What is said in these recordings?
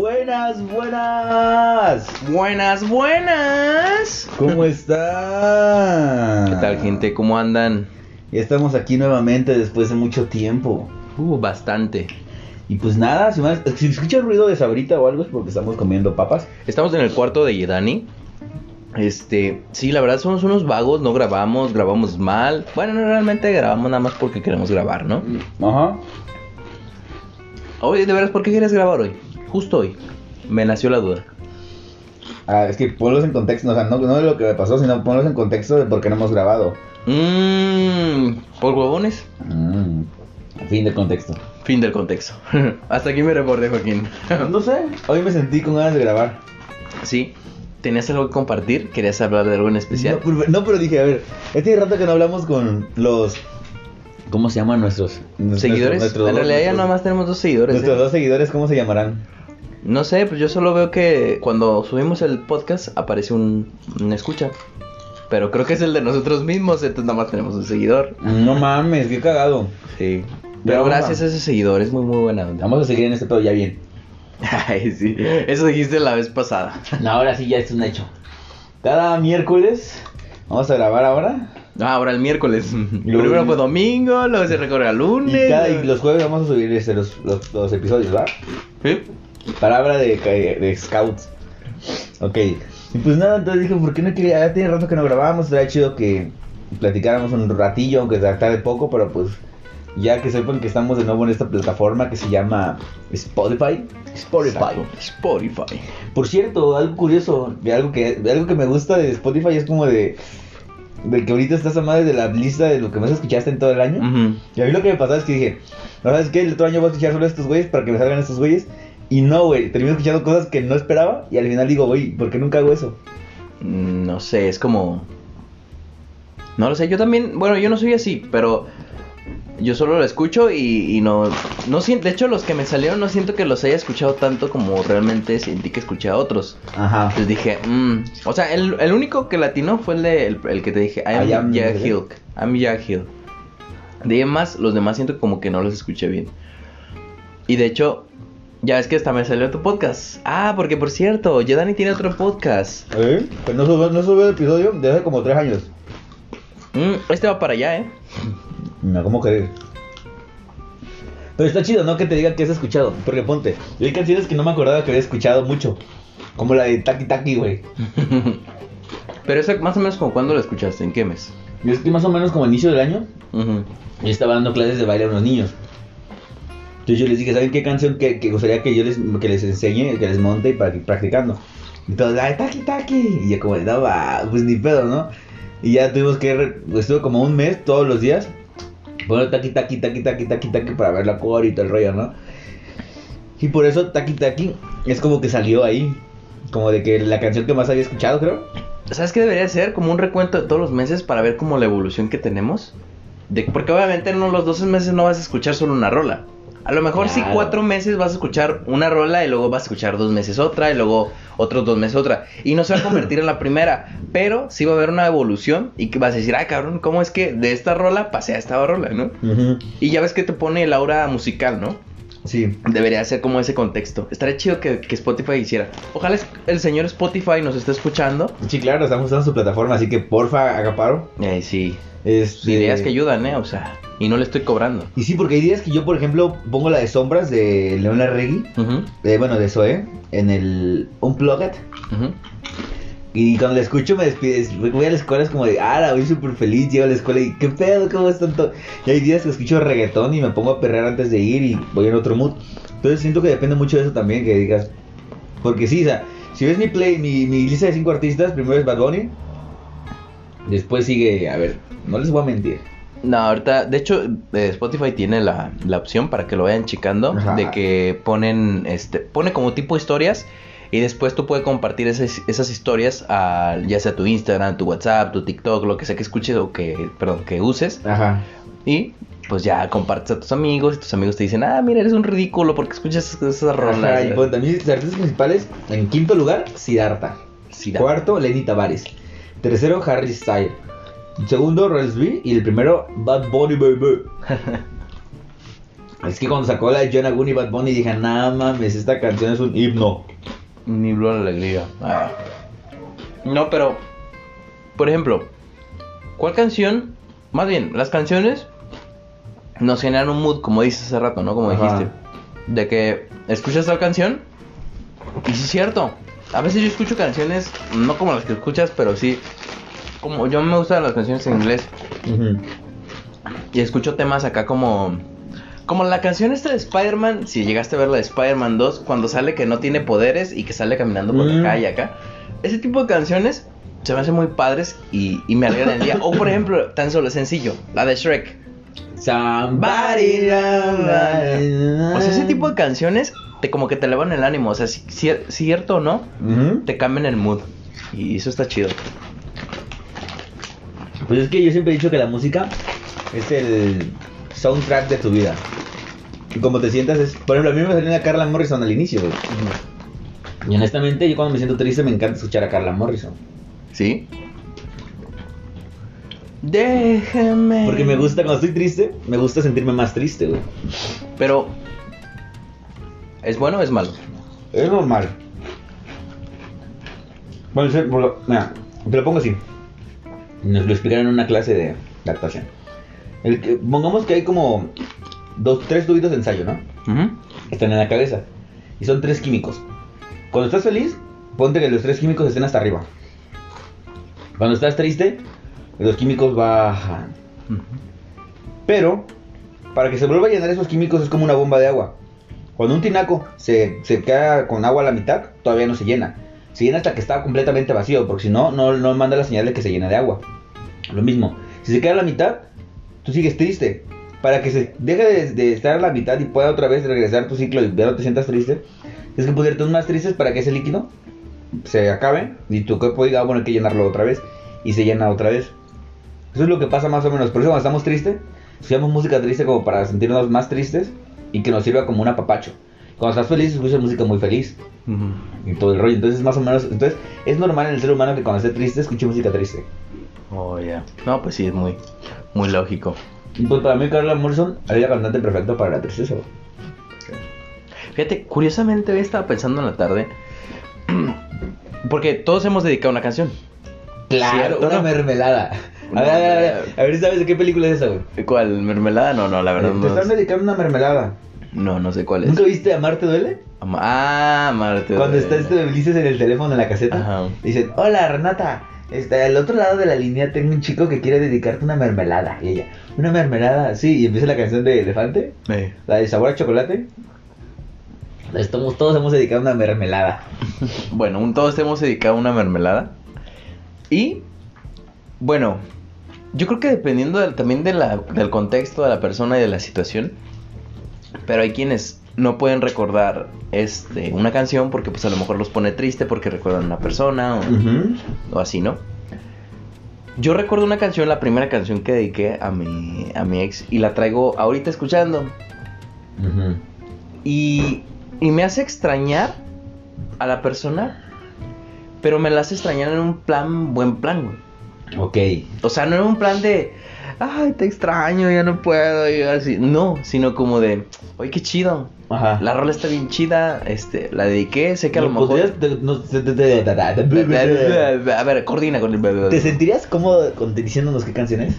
Buenas, buenas. Buenas, buenas. ¿Cómo están? ¿Qué tal, gente? ¿Cómo andan? Ya estamos aquí nuevamente después de mucho tiempo. Uh, bastante. Y pues nada, si, más, si escuchan ruido de sabrita o algo es porque estamos comiendo papas. Estamos en el cuarto de Yedani. Este, sí, la verdad somos unos vagos, no grabamos, grabamos mal. Bueno, no realmente grabamos nada más porque queremos grabar, ¿no? Ajá. Oye, de veras, ¿por qué quieres grabar hoy? Justo hoy. Me nació la duda. Ah, es que ponlos en contexto, o sea, no, no de lo que me pasó, sino ponlos en contexto de por qué no hemos grabado. Mmm, ¿por huevones? Mm, fin de contexto. Fin del contexto. Hasta aquí me reporté, Joaquín. no sé, hoy me sentí con ganas de grabar. sí, ¿tenías algo que compartir? ¿Querías hablar de algo en especial? No, pero, no, pero dije, a ver, este rato que no hablamos con los... ¿Cómo se llaman nuestros? ¿Seguidores? en realidad ya nuestros- nomás tenemos dos seguidores. Nuestros ¿eh? dos seguidores, ¿cómo se llamarán? No sé, pues yo solo veo que cuando subimos el podcast aparece un, un escucha. Pero creo que es el de nosotros mismos, entonces nada más tenemos un seguidor. No mames, qué cagado. Sí. Pero gracias a- ese seguidor, es muy muy buena onda. Vamos a seguir en este pedo ya bien. Ay, sí. Eso dijiste la vez pasada. No, ahora sí ya es un hecho. Cada miércoles vamos a grabar ahora. Ah, ahora el miércoles. Primero fue domingo, luego se recorre a Y, lunes. cada, y los jueves vamos a subir este, los, los, los episodios, ¿va? ¿Sí? Palabra de, de scouts. Ok. Y pues nada, entonces dije, ¿por qué no quería? Ya tiene rato que no grabábamos, estaría chido que platicáramos un ratillo, aunque se tarde poco, pero pues ya que sepan que estamos de nuevo en esta plataforma que se llama Spotify. Spotify. Exacto. Spotify. Por cierto, algo curioso, de algo que, de algo que me gusta de Spotify es como de, de que ahorita estás a madre de la lista de lo que más escuchaste en todo el año. Y a mí lo que me pasaba es que dije, ¿no sabes qué? El otro año voy a escuchar solo estos güeyes para que me salgan estos güeyes. Y no, güey, termino escuchando cosas que no esperaba y al final digo, güey, ¿por qué nunca hago eso? Mm, No sé, es como... No lo sé, yo también, bueno, yo no soy así, pero yo solo lo escucho y, y no, no siento, de hecho los que me salieron no siento que los haya escuchado tanto como realmente sentí que escuché a otros. Ajá. Entonces dije, mm, o sea, el, el único que latino fue el, de, el, el que te dije, I am, Jack Hill. I'm Jack Hill. De ahí más, los demás siento como que no los escuché bien. Y de hecho, ya es que hasta me salió tu podcast. Ah, porque por cierto, ya Dani tiene otro podcast. ¿Eh? Pues no subió, no subió el episodio desde hace como tres años. Mm, este va para allá, ¿eh? No, ¿cómo crees? Pero está chido, ¿no? Que te digan que has escuchado. Porque ponte, yo hay canciones que no me acordaba que había escuchado mucho. Como la de Taki Taki, güey. Pero eso más o menos como cuando lo escuchaste, ¿en qué mes? Yo es que más o menos como a inicio del año, Ujú. yo estaba dando clases de baile a unos niños. Yo les dije, ¿saben qué canción que, que gustaría que yo les, que les enseñe, que les monte para que practicando? Y todos, ay, taki taki. Y yo como, no va, pues ni pedo, ¿no? Y ya tuvimos que, estuve como un mes todos los días, poniendo taki taki taki taki taki taki para ver la core y todo el rollo, ¿no? Y por eso taki taki es como que salió ahí. Como de que la canción que más había escuchado, creo. ¿Sabes qué debería ser? Como un recuento de todos los meses para ver como la evolución que tenemos. Porque obviamente en los 12 meses no vas a escuchar solo una rola. A lo mejor sí Claro. cuatro meses vas a escuchar una rola y luego vas a escuchar dos meses otra y luego otros dos meses otra. Y no se va a convertir en la primera, pero sí va a haber una evolución y que vas a decir, ah, cabrón, ¿cómo es que de esta rola pasé a esta rola, no? Y ya ves que te pone el aura musical, ¿no? Sí. Debería ser como ese contexto. Estaría chido que, que Spotify hiciera. Ojalá es- el señor Spotify nos esté escuchando. Sí, claro, estamos usando su plataforma, así que porfa, haga paro. Eh, sí, Este... ideas que ayudan, ¿eh? O sea, y no le estoy cobrando. Y sí, porque hay días que yo, por ejemplo, pongo la de sombras de Leona Reggie, Ujú, de, bueno, de Zoe, en el Unplugged. ujú. Y cuando la escucho me despides, voy a la escuela, es como de, ah, la voy súper feliz, llego a la escuela y, ¿qué pedo? ¿Cómo es tanto? Y hay días que escucho reggaetón y me pongo a perrear antes de ir y voy en otro mood. Entonces siento que depende mucho de eso también, que digas, porque sí, o sea, si ves mi play, mi, mi lista de cinco artistas, primero es Bad Bunny, después sigue, a ver, no les voy a mentir. No, ahorita, de hecho, eh, Spotify tiene la, la opción para que lo vayan checando, Ajá. de que ponen, este, pone como tipo historias y después tú puedes compartir esas, esas historias a ya sea tu Instagram, tu WhatsApp, tu TikTok, lo que sea que escuches o que, perdón, que uses Ajá. y pues ya compartes a tus amigos y tus amigos te dicen, ah, mira, eres un ridículo porque escuchas esas rolas. Ajá, y pues también mis artistas principales, en quinto lugar, Siddhartha. Da. Cuarto, Lenny Tavares. Tercero, Harry Styles. Segundo, Rels B. Y el primero, Bad Bunny Baby. Es que cuando sacó la de John Agun y Bad Bunny dije, nada mames, esta canción es un himno. Ni blue alegría. Ah. No, pero. Por ejemplo, ¿cuál canción? Más bien, las canciones nos generan un mood, como dices hace rato, ¿no? Como Ajá. dijiste. De que escuchas tal canción. Y sí es cierto. A veces yo escucho canciones, no como las que escuchas, pero sí. Como yo me gustan las canciones en inglés. Y escucho temas acá como. Como la canción esta de Spider-Man, si llegaste a ver la de Spider-Man 2, cuando sale que no tiene poderes y que sale caminando por Mm. la calle acá. Ese tipo de canciones se me hacen muy padres y, y me alegran el día. O por ejemplo, tan solo sencillo, la de Shrek. Somebody O sea, ese tipo de canciones te como que te elevan el ánimo. O sea, si- cier- cierto o no, te cambian el mood. Y eso está chido. Pues es que yo siempre he dicho que la música es el soundtrack de tu vida. Y como te sientas es... Por ejemplo, a mí me salió una Carla Morrison al inicio, güey. Y honestamente, yo cuando me siento triste me encanta escuchar a Carla Morrison. ¿Sí? Déjame. Porque me gusta, cuando estoy triste, me gusta sentirme más triste, güey. Pero. ¿Es bueno o es malo? Es normal. Bueno, mira, te lo pongo así. Nos lo explicaron en una clase de, de actuación. El que, pongamos que hay como dos, tres tubitos de ensayo, ¿no? Están en la cabeza. Y son tres químicos. Cuando estás feliz, ponte que los tres químicos estén hasta arriba. Cuando estás triste, los químicos bajan. Pero, para que se vuelva a llenar esos químicos es como una bomba de agua. Cuando un tinaco se, se queda con agua a la mitad, todavía no se llena. Se llena hasta que está completamente vacío, porque si no, no, no manda la señal de que se llena de agua. Lo mismo, si se queda a la mitad, tú sigues triste. Para que se deje de, de estar a la mitad y pueda otra vez regresar tu ciclo y ya no te sientas triste, tienes que ponerte más tristes para que ese líquido se acabe y tu cuerpo diga, ah, bueno, hay que llenarlo otra vez. Y se llena otra vez. Eso es lo que pasa más o menos. Por eso cuando estamos tristes, escuchamos música triste como para sentirnos más tristes y que nos sirva como un apapacho. Cuando estás feliz, escuchas música muy feliz y todo el rollo. Entonces, más o menos, entonces es normal en el ser humano que cuando esté triste escuche música triste. Oh, ya. No, pues sí, es muy, muy lógico. Y pues para mí, Carla Morrison es la cantante perfecta para la tristeza. Fíjate, curiosamente hoy estaba pensando en la tarde. Porque todos hemos dedicado una canción. Claro, ¿Cierto, una no? mermelada. A ver, a ver, a ver, a ver, ¿sabes de qué película es esa, güey? ¿Cuál? ¿Mermelada? No, no, la verdad Te no. están dedicando una mermelada. No, no sé cuál es. ¿Nunca viste Amarte Duele? Ah, Marte. Cuando está este Ulises en el teléfono en la caseta, Ajá. dicen, hola Renata, este, al otro lado de la línea tengo un chico que quiere dedicarte una mermelada. Y ella, una mermelada, sí, y empieza la canción de Elefante, Eh. la de sabor a chocolate. Estamos, todos hemos dedicado una mermelada. Bueno, un- todos hemos dedicado una mermelada. Y, bueno, yo creo que dependiendo del- también de la- del contexto de la persona y de la situación, pero hay quienes no pueden recordar este, una canción porque pues a lo mejor los pone triste porque recuerdan a una persona o, así, ¿no? Yo recuerdo una canción, la primera canción que dediqué a mi, a mi ex y la traigo ahorita escuchando. Y, y me hace extrañar a la persona, pero me la hace extrañar en un plan, buen plan, güey. Ok. O sea, no en un plan de, ay, te extraño, ya no puedo, y así. No, sino como de, oye, qué chido. Ajá. La rola está bien chida, este, la dediqué, sé que a lo ¿Me mejor... A ver, coordina con el ¿Te sentirías cómodo con- diciéndonos qué canción es?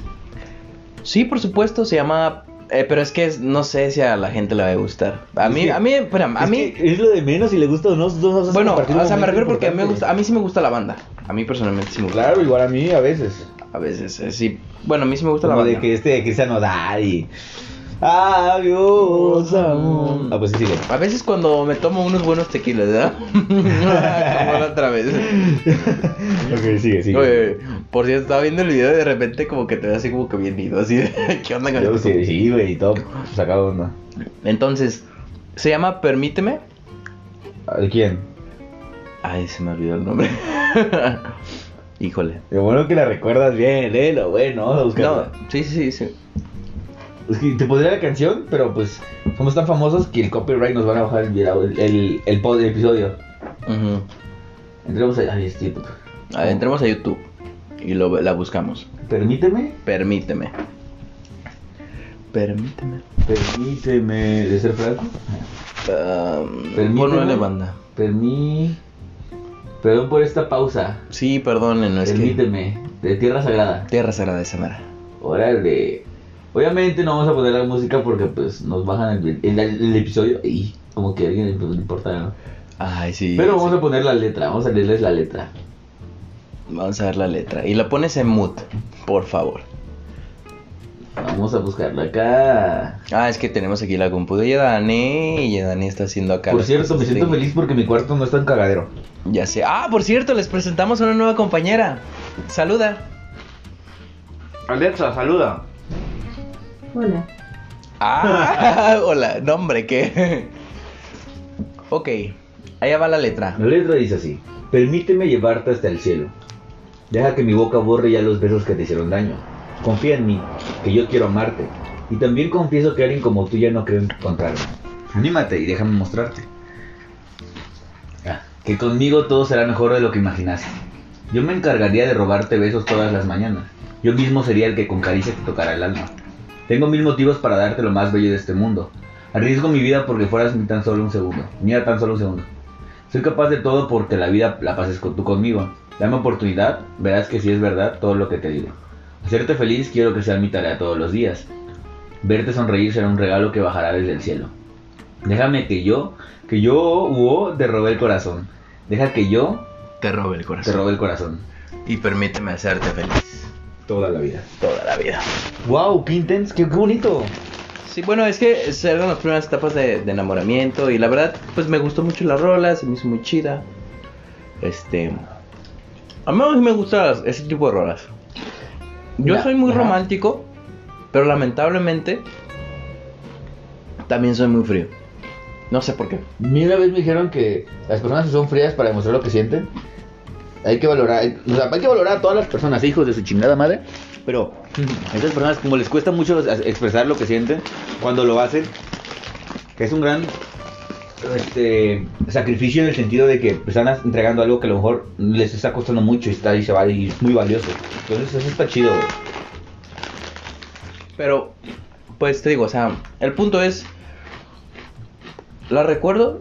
Sí, por supuesto, se llama... eh, pero es que es- no sé si a la gente le va a gustar. A mí, a mí, espera, a mí... es lo de menos si le gusta o no. Bueno, o sea, me refiero porque a mí, me importante. gusta, a mí sí me gusta la banda. A mí personalmente sí me gusta. Claro, igual a mí a veces. A veces, eh, sí. Bueno, a mí sí me gusta la de banda. que este de Cristian Nodal y. Adiós, amor. Ah, pues sí, sigue. A veces cuando me tomo unos buenos tequilas, ¿verdad? Como la otra vez. ok, sigue, sigue. Oye, por cierto, estaba viendo el video y de repente como que te ve así como que bien ido, así de, ¿qué onda con Yo esto? sí, sí, güey, y todo sacado de onda. Entonces, se llama Permíteme. ¿De quién? Ay, se me olvidó el nombre. Híjole. Lo bueno que la recuerdas bien, eh, lo bueno, vamos a No, buscarla. sí, sí, sí, sí. Es que te podría la canción, pero pues somos tan famosos que el copyright nos van a bajar el, video- el, el, el pod- el episodio. Entremos a... Ay, este. A ver, entremos a YouTube y lo, la buscamos. Permíteme. Permíteme. Permíteme. Permíteme. ¿De ser franco? Um, Permíteme. ponle banda. Permí. Perdón por esta pausa. Sí, perdonen, no es que. Permíteme. De Tierra Sagrada. Tierra Sagrada de Samara. Órale. Obviamente no vamos a poner la música porque pues nos bajan el, el- el episodio y como que a alguien le importa, ¿no? Ay, sí. Pero vamos sí. a poner la letra, vamos a leerles la letra. Vamos a ver la letra. Y la pones en mood, por favor. Vamos a buscarla acá. Ah, es que tenemos aquí la compu de Yedani. Y Yedani está haciendo acá. Por cierto, me siento de- feliz porque mi cuarto no está en cagadero. Ya sé. Ah, por cierto, les presentamos a una nueva compañera. Saluda. Alexa, saluda. Hola. Ah, hola. Nombre, ¿qué? ok. Allá va la letra. La letra dice así: Permíteme llevarte hasta el cielo. Deja que mi boca borre ya los besos que te hicieron daño. Confía en mí, que yo quiero amarte. Y también confieso que alguien como tú ya no creo encontrarme. Anímate y déjame mostrarte. Ah, que conmigo todo será mejor de lo que imaginaste. Yo me encargaría de robarte besos todas las mañanas. Yo mismo sería el que con caricia te tocara el alma. Tengo mil motivos para darte lo más bello de este mundo. Arriesgo mi vida porque fueras ni tan solo un segundo. Mira tan solo un segundo. Soy capaz de todo porque la vida la pases con, tú conmigo. Dame oportunidad, verás que sí es verdad todo lo que te digo. Hacerte feliz quiero que sea mi tarea todos los días. Verte sonreír será un regalo que bajará desde el cielo. Déjame que yo, que yo, Hugo, te robe el corazón. Deja que yo Te robe el te corazón. robe el corazón. Y permíteme hacerte feliz. Toda la vida. Toda la vida. Wow, qué intenso, qué, bonito. Sí, bueno, es que eran las primeras etapas de, de enamoramiento y la verdad, pues me gustó mucho la rola, se me hizo muy chida. Este... A mí me gustan ese tipo de rolas. Yo soy muy ajá. romántico, pero lamentablemente también soy muy frío. No sé por qué. Una vez me dijeron que las personas que son frías para demostrar lo que sienten, hay que valorar, o sea, hay que valorar a todas las personas, hijos de su chingada madre, pero esas personas como les cuesta mucho expresar lo que sienten, cuando lo hacen, que es un gran este sacrificio en el sentido de que están entregando algo que a lo mejor les está costando mucho y está y se va y es muy valioso. Entonces eso está chido. Pero, pues te digo, o sea, el punto es, la recuerdo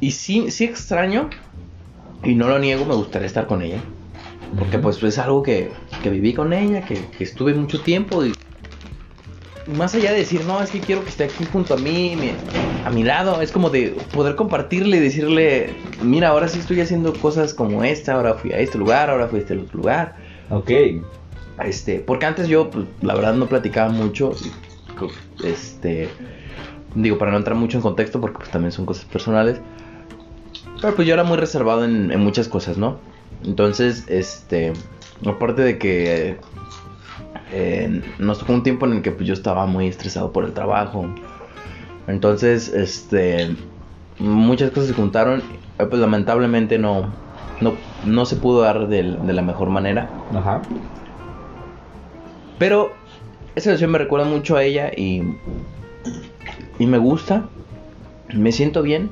y sí, sí extraño, y no lo niego, me gustaría estar con ella. Porque pues es algo que, que viví con ella, que, que estuve mucho tiempo y más allá de decir, no, es que quiero que esté aquí junto a mí, mi- a mi lado, es como de poder compartirle y decirle, mira, ahora sí estoy haciendo cosas como esta, ahora fui a este lugar, ahora fui a este otro lugar. Ok. Este, porque antes yo, pues, la verdad, no platicaba mucho. Este, digo, para no entrar mucho en contexto, porque pues también son cosas personales. Pero pues yo era muy reservado en, en muchas cosas, ¿no? Entonces, este, aparte de que eh, nos tocó un tiempo en el que pues, yo estaba muy estresado por el trabajo. Entonces, este, muchas cosas se juntaron. eh, Pues lamentablemente no, no, no se pudo dar del- de la mejor manera. Ajá. Pero esa canción me recuerda mucho a ella y, y me gusta. Me siento bien.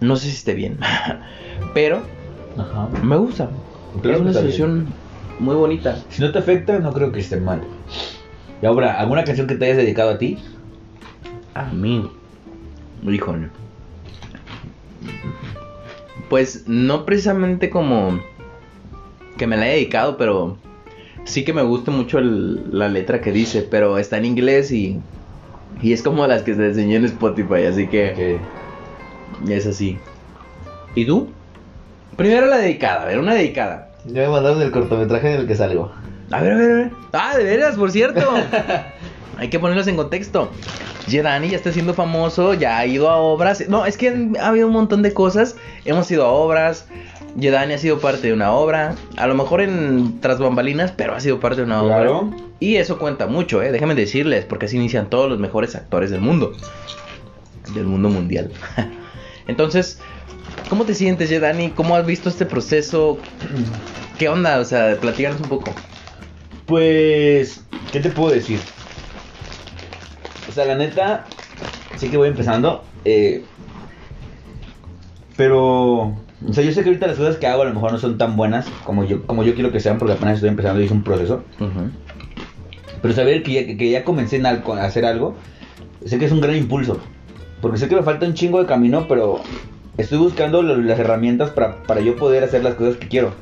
No sé si esté bien, pero Ajá. me gusta. Claro es una bien. canción muy bonita. Si no te afecta, no creo que esté mal. Y ahora, ¿alguna canción que te hayas dedicado a ti? A mí. Híjole. Pues no precisamente como que me la he dedicado, pero sí que me gusta mucho el- la letra que dice, pero está en inglés y, y es como las que se enseñó en Spotify, así que... Es así. ¿Y tú? Primero la dedicada, a ver, una dedicada. Ya me mandaron el cortometraje en el que salgo. A ver, a ver, a ver. Ah, de veras, por cierto. Hay que ponerlos en contexto. Jedani ya está siendo famoso, ya ha ido a obras. No, es que ha habido un montón de cosas. Hemos ido a obras. Jedani ha sido parte de una obra. A lo mejor en tras bambalinas, pero ha sido parte de una Claro. obra. Y eso cuenta mucho, ¿eh? Déjame decirles, porque así inician todos los mejores actores del mundo. Del mundo mundial. Entonces, ¿cómo te sientes, Jedani? ¿Cómo has visto este proceso? ¿Qué onda? O sea, platícanos un poco. Pues, ¿qué te puedo decir? O sea, la neta, sí que voy empezando. eh, pero, o sea, yo sé que ahorita las cosas que hago a lo mejor no son tan buenas como yo, como yo quiero que sean, porque apenas estoy empezando y es un proceso. Pero saber que ya, que ya comencé en al- a hacer algo, sé que es un gran impulso. Porque sé que me falta un chingo de camino, pero estoy buscando lo- las herramientas para, para yo poder hacer las cosas que quiero.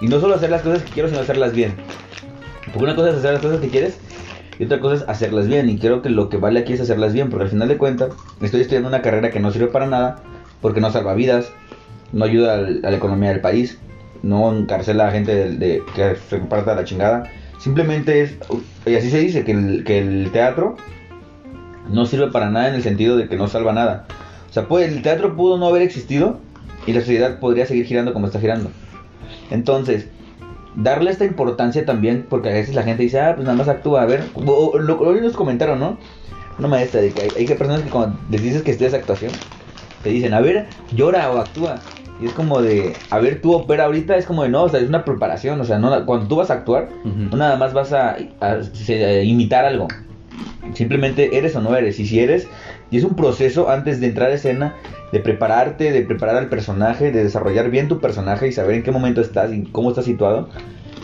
Y no solo hacer las cosas que quiero, sino hacerlas bien. Porque una cosa es hacer las cosas que quieres y otra cosa es hacerlas bien. Y creo que lo que vale aquí es hacerlas bien, porque al final de cuentas estoy estudiando una carrera que no sirve para nada, porque no salva vidas, no ayuda al- a la economía del país, no encarcela a gente de, de- que se parta la chingada. Simplemente es, y así se dice, que el, que el teatro no sirve para nada en el sentido de que no salva nada. O sea, puede, el teatro pudo no haber existido y la sociedad podría seguir girando como está girando. Entonces, darle esta importancia también, porque a veces la gente dice, ah, pues nada más actúa, a ver, o- o- lo, hoy nos comentaron, ¿no? Una maestra, de que hay, hay que personas que cuando les dices que estudias actuación, te dicen, a ver, llora o actúa. Y es como de, a ver, tú opera ahorita, es como de, no, o sea, es una preparación, o sea, no, cuando tú vas a actuar, Ujú. no nada más vas a, a- a imitar algo. Simplemente eres o no eres. Y si eres, y es un proceso antes de entrar a escena, de prepararte, de preparar al personaje, de desarrollar bien tu personaje y saber en qué momento estás y cómo estás situado.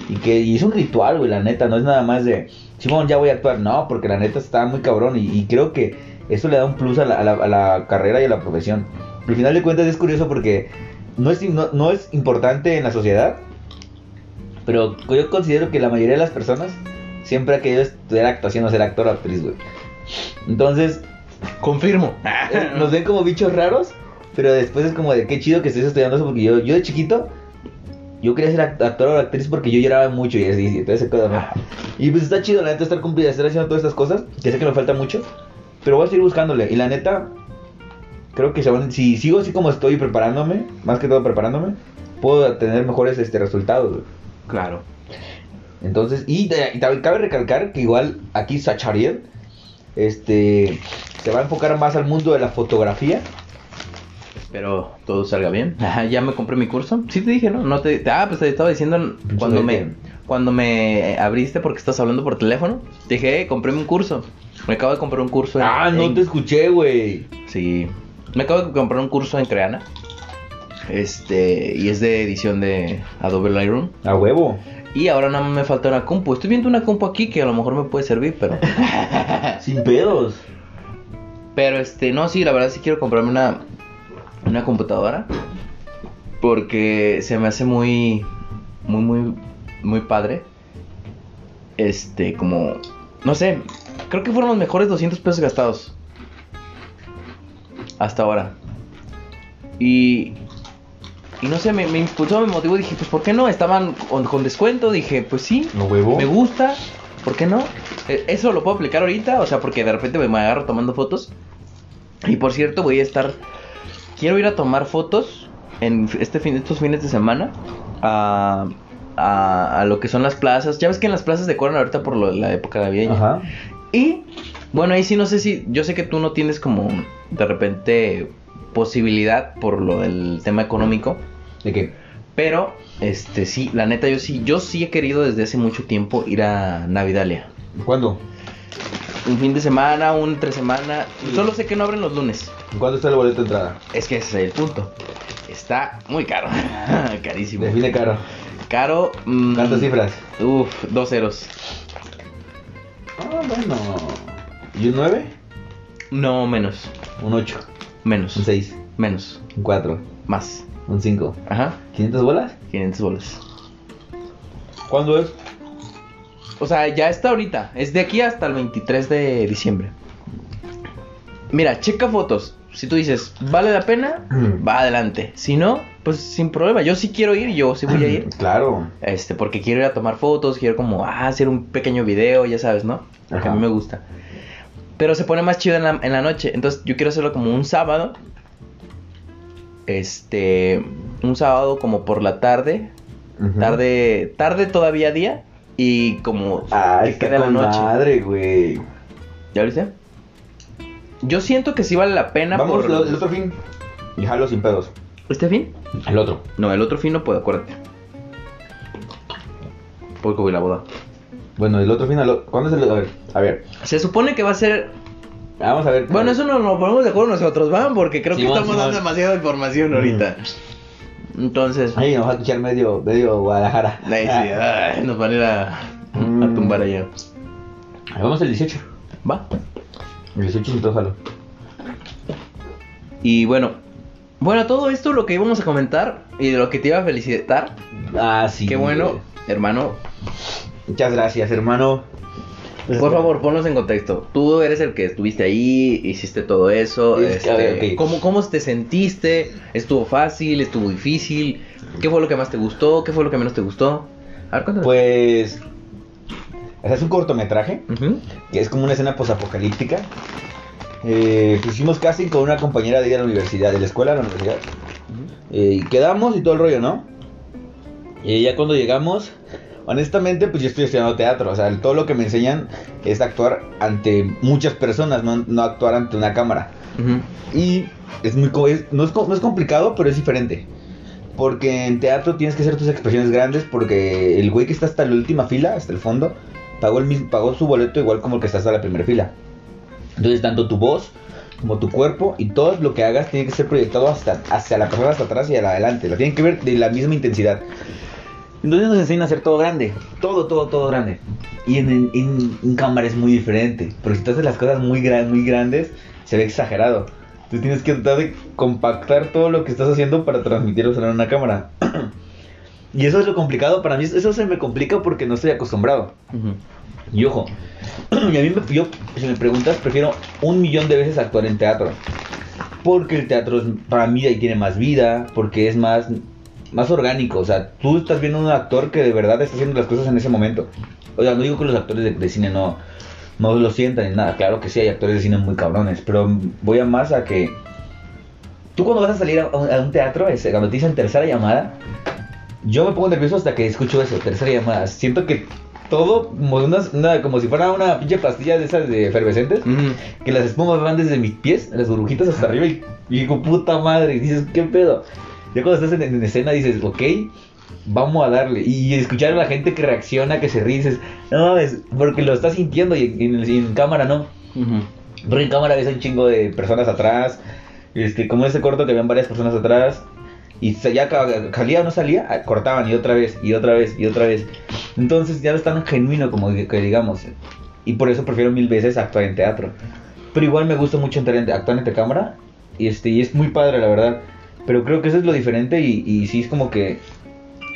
Y que y es un ritual, güey, la neta, no es nada más de, Simón, ya voy a actuar. No, porque la neta está muy cabrón y, creo que eso le da un plus a la, carrera y a la profesión. Al final de cuentas es curioso porque no es, no, no es importante en la sociedad, pero yo considero que la mayoría de las personas siempre ha querido estudiar actuación o ser actor o actriz, güey. Entonces, Confirmo. eh, nos ven como bichos raros, pero después es como de qué chido que estés estudiando eso porque yo, yo de chiquito, yo quería ser act- actor o actriz porque yo lloraba mucho y así, y todo ese cosa, ¿no? Y pues está chido, la neta, estar cumplida, estar haciendo todas estas cosas, que sé que me falta mucho, pero voy a seguir buscándole. Y la neta, creo que si sigo así como estoy preparándome, más que todo preparándome, puedo tener mejores este, resultados, güey. Claro. Entonces, y, de- y también cabe recalcar que igual aquí Sachariel este, se va a enfocar más al mundo de la fotografía. Espero todo salga bien. Ya me compré mi curso. Sí te dije, ¿no? no te, ah, pues te estaba diciendo cuando me, cuando me abriste porque estás hablando por teléfono. Te dije, eh, compré un curso. Me acabo de comprar un curso en... Ah, no en- te escuché, güey. Sí. Me acabo de comprar un curso en Creana. Este, y es de edición de Adobe Lightroom. A huevo. Y ahora nada más me falta una compu. Estoy viendo una compu aquí que a lo mejor me puede servir, pero... Sin pedos. Pero este, no, sí, la verdad sí quiero comprarme una, una computadora. Porque se me hace muy, muy, muy, muy padre. Este, como, no sé, creo que fueron los mejores 200 pesos gastados. Hasta ahora. Y, y no sé, me, me impulsó, me motivó. Dije, pues, ¿por qué no? Estaban con, con descuento. Dije, pues sí, huevo. me gusta, ¿por qué no? Eh, Eso lo puedo aplicar ahorita, o sea, porque de repente me agarro tomando fotos. Y por cierto, voy a estar. Quiero ir a tomar fotos en este fin, estos fines de semana a, a, a lo que son las plazas. Ya ves que en las plazas decoran ahorita por lo- la época navideña. Ajá. Y bueno, ahí sí no sé si. Yo sé que tú no tienes como de repente posibilidad por lo del tema económico. ¿De qué? Pero, este, sí, la neta, yo sí, yo sí he querido desde hace mucho tiempo ir a Navidalia. ¿Cuándo? Un fin de semana, un tres semana. Solo sé que no abren los lunes. ¿Cuánto está el boleto de entrada? Es que ese es el punto. Está muy caro. Carísimo. Define caro. Caro. mm, ¿Cuántas cifras? Uf, dos ceros. Ah, bueno. ¿Y un 9? No, menos. Un 8. Menos. Un 6. Menos. Un 4. Más. Un 5. Ajá. ¿500 bolas? 500 bolas. ¿Cuándo es? O sea, ya está ahorita. Es de aquí hasta el 23 de diciembre. Mira, checa fotos. Si tú dices, ¿vale la pena? Va adelante. Si no, pues sin problema. Yo sí quiero ir, yo sí voy a ir. Claro. Este, porque quiero ir a tomar fotos, quiero como ah, hacer un pequeño video, ya sabes, ¿no? Porque a mí me gusta. Pero se pone más chido en la, en la noche. Entonces yo quiero hacerlo como un sábado. Este, un sábado como por la tarde. Tarde, tarde todavía día. Y como Ah, que quede la noche. madre, güey. ¿Ya viste? Yo siento que sí vale la pena Vamos por... lo- el otro fin. Y jalo sin pedos. ¿Este fin? El otro. No, el otro fin no puedo, acuérdate. Porque voy a la boda. Bueno, el otro fin. ¿Cuándo es el A ver, a ver. Se supone que va a ser... Vamos a ver. Bueno, eso no lo ponemos de acuerdo nosotros, ¿van? Porque creo que estamos dando demasiada información ahorita. Entonces... Ay, nos va a escuchar medio, medio Guadalajara. Ahí sí, ay, nos van a ir a, a tumbar allá. Ahí Vamos el 18. Va. El 18 sin todo jalo. Y bueno, bueno, todo esto lo que íbamos a comentar y de lo que te iba a felicitar. Ah, sí. Qué bueno, hermano. Muchas gracias, hermano. Por favor, ponnos en contexto. Tú eres el que estuviste ahí, hiciste todo eso. Es a este, ver. ¿cómo, ¿Cómo te sentiste? ¿Estuvo fácil? ¿Estuvo difícil? ¿Qué fue lo que más te gustó? ¿Qué fue lo que menos te gustó? A ver. Pues. o sea, es un cortometraje. Ujú. que es como una escena posapocalíptica. Eh, pues hicimos casting con una compañera de ella de la universidad, de la escuela de la universidad. Eh, y quedamos y todo el rollo, ¿no? Y ya cuando llegamos, honestamente, pues yo estoy estudiando teatro. O sea, todo lo que me enseñan es actuar ante muchas personas, no, no actuar ante una cámara. Y es muy, es- no, es, no es complicado, pero es diferente. Porque en teatro tienes que hacer tus expresiones grandes porque el güey que está hasta la última fila, hasta el fondo, pagó, el mismo, pagó su boleto igual como el que está hasta la primera fila. Entonces tanto tu voz como tu cuerpo y todo lo que hagas tiene que ser proyectado hasta, hacia la persona hasta atrás y la adelante. Lo tienen que ver de la misma intensidad. Entonces nos enseñan a hacer todo grande. Todo, todo, todo grande. Y en, en, en- cámara es muy diferente. Porque si tú haces las cosas muy, gran, muy grandes, se ve exagerado. Tú tienes que tratar de compactar todo lo que estás haciendo para transmitirlo en una cámara. y eso es lo complicado para mí. Eso se me complica porque no estoy acostumbrado. Y ojo, y a mí me, yo, si me preguntas, prefiero un millón de veces actuar en teatro. Porque el teatro es- para mí ahí tiene más vida, porque es más, más orgánico. O sea, tú estás viendo un actor que de verdad está haciendo las cosas en ese momento. O sea, no digo que los actores de, de cine no, no lo sientan ni nada. Claro que sí, hay actores de cine muy cabrones. Pero voy a más a que... Tú cuando vas a salir a, a un teatro, ese, cuando te dicen tercera llamada, yo me pongo nervioso hasta que escucho eso, tercera llamada. Siento que todo como, unas- una- como si fuera una pinche pastilla de esas de efervescentes, Ujú. que las espumas van desde mis pies, las burbujitas hasta arriba y, y digo, puta madre, y dices, ¿qué pedo? Ya cuando estás en, en escena dices, ok, vamos a darle. Y escuchar a la gente que reacciona, que se ríe, dices, no mames, porque lo estás sintiendo y en, en- en cámara no. Ujú. Porque en cámara ves un chingo de personas atrás. Este, como ese corto que habían varias personas atrás. Y ya salía o no salía, ah, cortaban y otra vez, y otra vez, y otra vez. Entonces ya no es tan genuino como que, que digamos. Y por eso prefiero mil veces actuar en teatro. Pero igual me gusta mucho entrar en- actuar ante cámara. Y, este, y es muy padre, la verdad. Pero creo que eso es lo diferente y, y sí es como que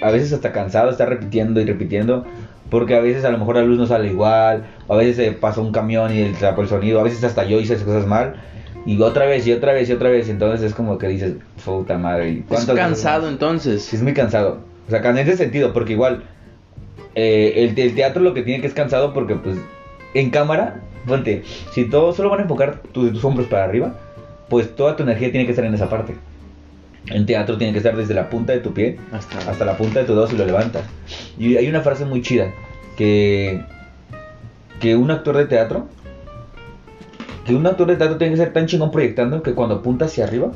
a veces hasta cansado estar repitiendo y repitiendo. Porque a veces a lo mejor la luz no sale igual. O a veces se pasa un camión y el, el sonido. A veces hasta yo hice esas cosas mal. Y otra vez y otra vez y otra vez. Entonces es como que dices, puta madre. ¿y Es cansado entonces. Sí, es muy cansado. O sea, en ese sentido, porque igual eh, el, el teatro lo que tiene que es cansado porque pues en cámara, ponte, si todos solo van a enfocar tu- tus hombros para arriba, pues toda tu energía tiene que estar en esa parte. En teatro tiene que estar desde la punta de tu pie Hasta, hasta la punta de tu dedo si lo levantas. Y hay una frase muy chida que que un actor de teatro que un actor de teatro tiene que ser tan chingón proyectando que cuando apunta hacia arriba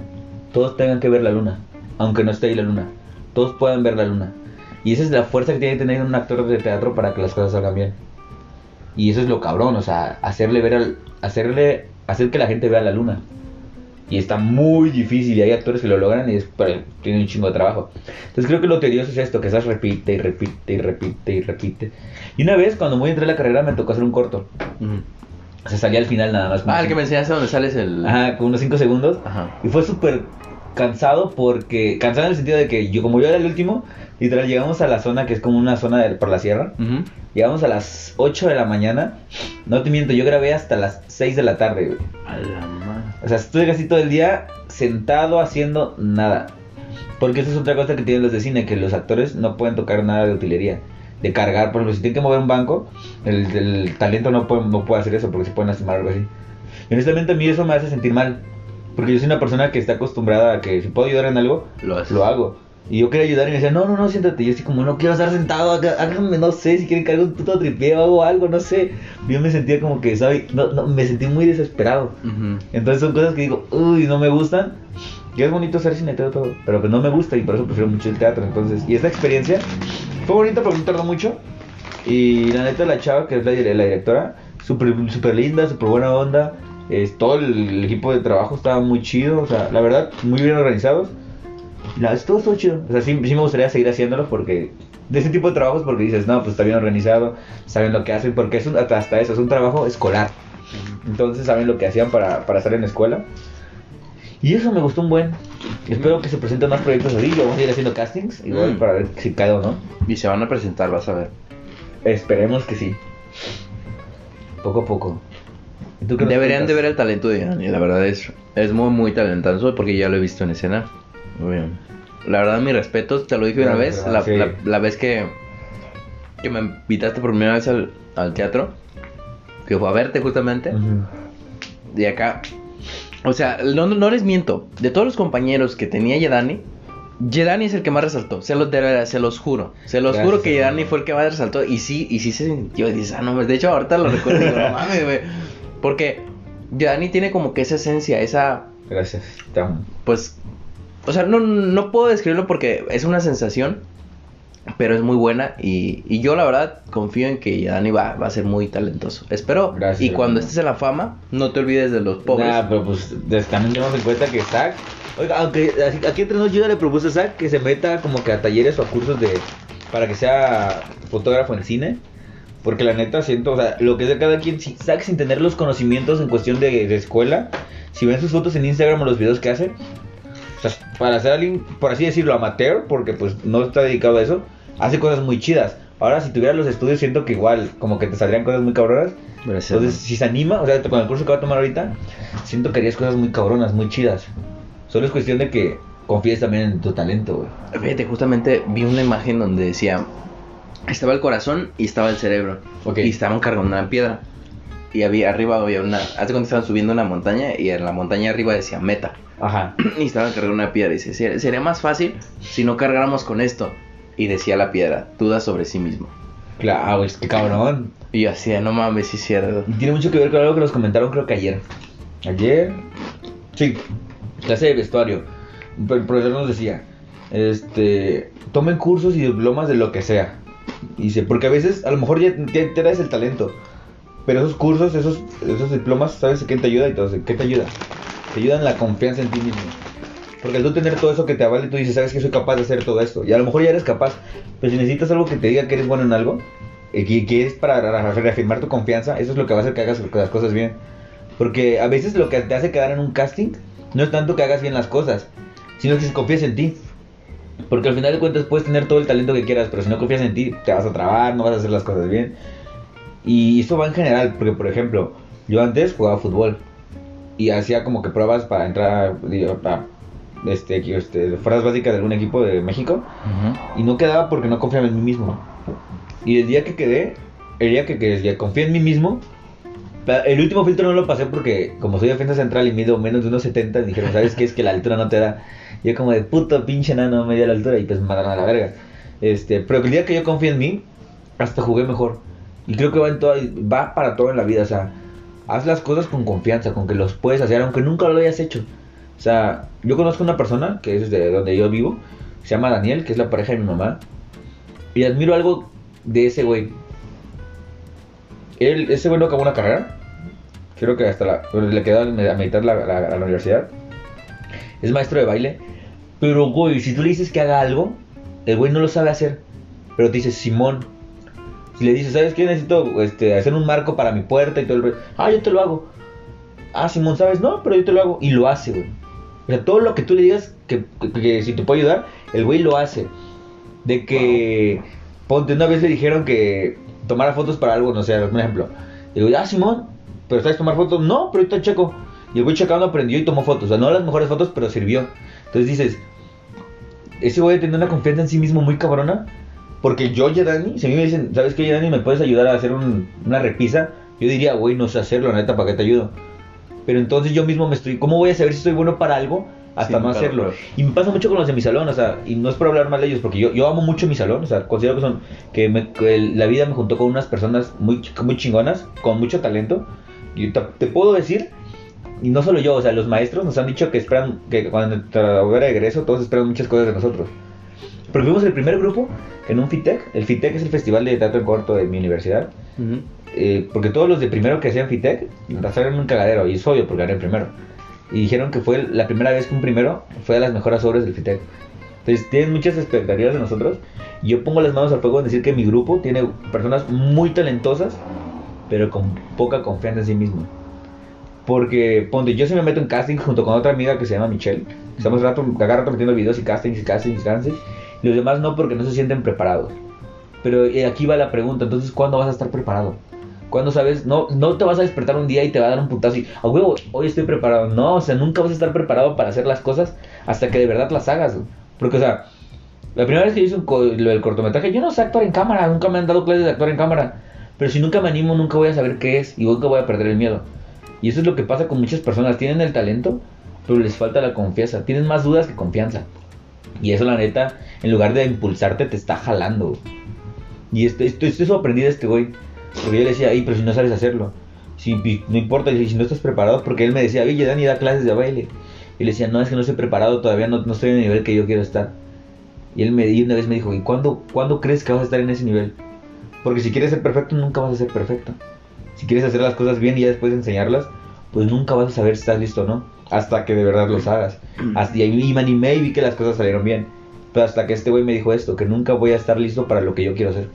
todos tengan que ver la luna, aunque no esté ahí la luna. Todos puedan ver la luna. Y esa es la fuerza que tiene que tener un actor de teatro para que las cosas salgan bien. Y eso es lo cabrón, o sea, hacerle ver al hacerle hacer que la gente vea la luna. Y está muy difícil y hay actores que lo logran y es, pero tienen un chingo de trabajo. Entonces creo que lo tedioso es esto, que estás repite y repite y repite y repite. Y una vez cuando muy entré a la carrera me tocó hacer un corto. O sea, salía al final nada más. Ah, el que me enseñaste donde sales el. Ajá, con unos 5 segundos. Ajá. Y fue súper cansado porque... Cansado en el sentido de que yo, como yo era el último, literal llegamos a la zona que es como una zona de, por la sierra. Llegamos a las 8 de la mañana. No te miento, yo grabé hasta las 6 de la tarde, güey. A la madre. O sea, estuve casi todo el día sentado haciendo nada. Porque eso es otra cosa que tienen los de cine, que los actores no pueden tocar nada de utilería. De cargar, por ejemplo, si tienen que mover un banco, el, el talento no puede, no puede hacer eso porque se pueden lastimar o algo así. Y honestamente a mí eso me hace sentir mal. Porque yo soy una persona que está acostumbrada a que si puedo ayudar en algo, Lo lo hago. Y yo quería ayudar y me decían, no, no, no, siéntate. Y yo así como, no quiero estar sentado, haga- háganme, no sé, si quieren cargar un puto tripeo o hago algo, no sé. Yo me sentía como que, ¿sabes? No, no, me sentí muy desesperado. Ujú. Entonces son cosas que digo, uy, no me gustan. Y es bonito ser cine todo, todo, pero pues no me gusta y por eso prefiero mucho el teatro. Entonces, y esta experiencia fue bonita, pero no tardó mucho. Y la neta, la chava, que es la, la directora, súper super linda, súper buena onda. Es, todo el, equipo de trabajo estaba muy chido, o sea, la verdad, muy bien organizados. Nada, todo estuvo chido. O sea, sí, sí me gustaría seguir haciéndolo porque de ese tipo de trabajos porque dices, no, pues está bien organizado, saben lo que hacen, porque es un, hasta eso, es un trabajo escolar. Entonces saben lo que hacían para, para estar en la escuela. Y eso me gustó un buen. Espero que se presenten más proyectos así. Yo vamos a ir haciendo castings, igual Mm. para ver si cae o no. Y se van a presentar, vas a ver. Esperemos que sí. Poco a poco. Deberían de ver el talento de Dani, la verdad es, es muy, muy talentoso porque ya lo he visto en escena. Muy bien. La verdad, mi respeto, te lo dije una vez, la, sí. la- la vez que, que me invitaste por primera vez al, al teatro, que fue a verte justamente, Ujú. de acá. O sea, no, no, les miento, de todos los compañeros que tenía Yedani, Yedani es el que más resaltó, se los, de se los juro, se los Gracias, juro que. Yedani fue el que más resaltó y sí, y sí se sintió, y dices, ah, no, de hecho ahorita lo recuerdo y digo, no mames, güey, porque Yedani tiene como que esa esencia, esa, Gracias. Te amo. pues, o sea, no, no puedo describirlo porque es una sensación, pero es muy buena y, y yo la verdad confío en que Yedani va, va a ser muy talentoso, espero, Gracias, y cuando hermano. estés en la fama, no te olvides de los pobres. Nah, pero pues también tenemos en cuenta que Zach. Oiga, aunque aquí entre nos yo ya le propuse a Zach que se meta como que a talleres o a cursos de. para que sea fotógrafo en cine. Porque la neta siento, o sea, lo que es de cada quien, si Zach sin tener los conocimientos en cuestión de, de escuela, si ven sus fotos en Instagram o los videos que hace, o sea, para ser alguien, por así decirlo, amateur, porque pues no está dedicado a eso, hace cosas muy chidas. Ahora, si tuviera los estudios, siento que igual, como que te saldrían cosas muy cabronas. Gracias. Entonces, si se anima, o sea, con el curso que va a tomar ahorita, siento que harías cosas muy cabronas, muy chidas. Solo es cuestión de que confíes también en tu talento, güey. Fíjate, justamente vi una imagen donde decía, estaba el corazón y estaba el cerebro. Y estaban cargando una piedra. Y había arriba había una, hace cuando estaban subiendo una montaña y en la montaña arriba decía meta. Ajá. Y estaban cargando una piedra y dice, "Ser- sería más fácil si no cargáramos con esto. Y decía la piedra, duda sobre sí mismo. Claro, güey, qué cabrón. Y yo así, no mames, sí es cierto. Y tiene mucho que ver con algo que nos comentaron, creo que ayer. Ayer. Sí, clase de vestuario. El profesor nos decía: Este. Tomen cursos y diplomas de lo que sea. Y dice, porque a veces, a lo mejor ya te, te das el talento. Pero esos cursos, esos, esos diplomas, ¿sabes qué te ayuda? Y todo, ¿qué te ayuda? Te ayudan la confianza en ti mismo. Porque al tú tener todo eso que te avale, tú dices, ¿sabes que soy capaz de hacer todo esto? Y a lo mejor ya eres capaz. Pero si necesitas algo que te diga que eres bueno en algo, y que, que es para ra- reafirmar tu confianza, eso es lo que va a hacer que hagas las cosas bien. Porque a veces lo que te hace quedar en un casting no es tanto que hagas bien las cosas, sino que confíes en ti. Porque al final de cuentas puedes tener todo el talento que quieras, pero si no confías en ti, te vas a trabar, no vas a hacer las cosas bien. Y eso va en general, porque por ejemplo, yo antes jugaba fútbol y hacía como que pruebas para entrar a este, este, fuerzas básicas de algún equipo de México y no quedaba porque no confiaba en mí mismo. Y el día que quedé, el día que, que confié en mí mismo, el último filtro no lo pasé porque como soy defensa central y mido menos de unos 70, dijeron, ¿sabes qué? Es que la altura no te da. Yo como de puto pinche nano media la altura y pues me mandaron a la verga. Este, pero el día que yo confié en mí, hasta jugué mejor. Y creo que va en toda, va para todo en la vida, o sea, haz las cosas con confianza, con que los puedes hacer, aunque nunca lo hayas hecho. O sea, yo conozco una persona que es de donde yo vivo, se llama Daniel, que es la pareja de mi mamá, y admiro algo de ese güey. Él, ese güey no acabó una carrera, creo que hasta la, le quedó a meditar la, la- a la universidad. Es maestro de baile, pero güey, si tú le dices que haga algo, el güey no lo sabe hacer, pero te dice Simón. Si le dices, ¿sabes qué? Necesito este, hacer un marco para mi puerta y todo el. Ah, yo te lo hago. Ah, Simón, ¿sabes? No, pero yo te lo hago. Y lo hace, güey. O sea, todo lo que tú le digas que, que- que si te puede ayudar, el güey lo hace. De que, ponte, una vez le dijeron que tomara fotos para algo, no sé, un ejemplo. Y digo, ah, Simón, ¿pero sabes tomar fotos? No, pero ahorita checo. Y el güey checando aprendió y tomó fotos. O sea, no las mejores fotos, pero sirvió. Entonces dices, ese güey tiene una confianza en sí mismo muy cabrona. Porque yo, Yadani, si a mí me dicen, ¿sabes qué, Yadani? ¿Me puedes ayudar a hacer un- una repisa? Yo diría, güey, no sé hacerlo, neta, ¿para qué te ayudo? Pero entonces yo mismo me estoy, ¿cómo voy a saber si estoy bueno para algo hasta Sí, no claro, hacerlo? claro. Y me pasa mucho con los de mi salón, o sea, y no es por hablar mal de ellos, porque yo, yo amo mucho mi salón, o sea, considero que son, que, me- que la vida me juntó con unas personas muy, muy chingonas, con mucho talento. Y te, te puedo decir, y no solo yo, o sea, los maestros nos han dicho que esperan, que cuando nuestra hora de egreso, todos esperan muchas cosas de nosotros. Porque fuimos el primer grupo en un FITEC, el FITEC es el festival de teatro en corto de mi universidad, Ujú. eh, porque todos los de primero que hacían FITEC pasaron un cagadero, y es obvio porque gané el primero. Y dijeron que fue la primera vez que un primero fue de las mejores obras del FITEC. Entonces Entonces tienen muchas expectativas de nosotros. Y yo pongo las manos al fuego en decir que mi grupo tiene personas muy talentosas, pero con poca confianza en sí mismo. Porque, ponte, yo se me meto en casting junto con otra amiga que se llama Michelle. Estamos rato, cada rato metiendo videos y castings y castings y castings. Y los demás no porque no se sienten preparados. Pero eh, aquí va la pregunta, entonces, ¿cuándo vas a estar preparado? ¿Cuándo sabes? No, no te vas a despertar un día y te va a dar un putazo y, a huevo, hoy estoy preparado. No, o sea, nunca vas a estar preparado para hacer las cosas hasta que de verdad las hagas. güey. Porque, o sea, la primera vez que hice un co- lo del cortometraje, yo no sé actuar en cámara, nunca me han dado clases de actuar en cámara. Pero si nunca me animo, nunca voy a saber qué es y nunca voy a perder el miedo. Y eso es lo que pasa con muchas personas. Tienen el talento, pero les falta la confianza. Tienen más dudas que confianza. Y eso, la neta, en lugar de impulsarte, te está jalando. Y esto, esto, esto sorprendido de este güey. Porque yo le decía, ay, pero si no sabes hacerlo. Si, no importa, si no estás preparado. Porque él me decía, oye, Dani da clases de baile. Y le decía, no, es que no estoy preparado todavía, no, no estoy en el nivel que yo quiero estar. Y él me y una vez me dijo, ¿y cuándo, cuándo crees que vas a estar en ese nivel? Porque si quieres ser perfecto, nunca vas a ser perfecto. Si quieres hacer las cosas bien y ya después enseñarlas, pues nunca vas a saber si estás listo o no. Hasta que de verdad los hagas. Hasta, y ahí me animé y vi que las cosas salieron bien. Pero hasta que este güey me dijo esto, que nunca voy a estar listo para lo que yo quiero hacer.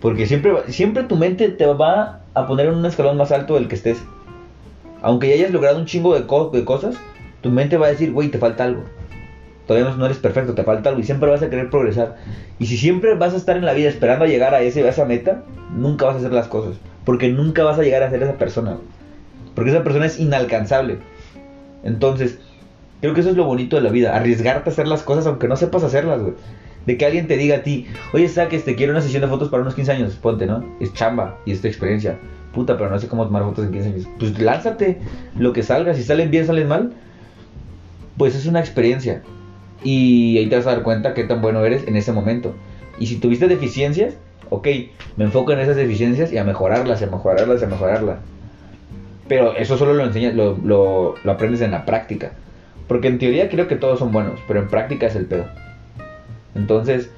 Porque siempre, siempre tu mente te va a poner en un escalón más alto del que estés. Aunque ya hayas logrado un chingo de, co- de cosas, tu mente va a decir, güey, te falta algo. Todavía no, eres perfecto, te falta algo y siempre vas a querer progresar. Y si siempre vas a estar en la vida esperando a llegar a, ese, a esa meta, nunca vas a hacer las cosas. Porque nunca vas a llegar a ser esa persona. Porque esa persona es inalcanzable. Entonces, creo que eso es lo bonito de la vida. Arriesgarte a hacer las cosas aunque no sepas hacerlas. De que alguien te diga a ti, oye, saques, te quiero una sesión de fotos para unos 15 años. Ponte, ¿no? Es chamba y es tu experiencia. Puta, pero no sé cómo tomar fotos en 15 años. Pues lánzate lo que salga. Si salen bien, salen mal. Pues es una experiencia. Y ahí te vas a dar cuenta qué tan bueno eres en ese momento. Y si tuviste deficiencias, ok, me enfoco en esas deficiencias y a mejorarlas, a mejorarlas, a mejorarlas. Pero eso solo lo enseñas, lo, lo, lo aprendes en la práctica. Porque en teoría creo que todos son buenos, pero en práctica es el pedo. Entonces,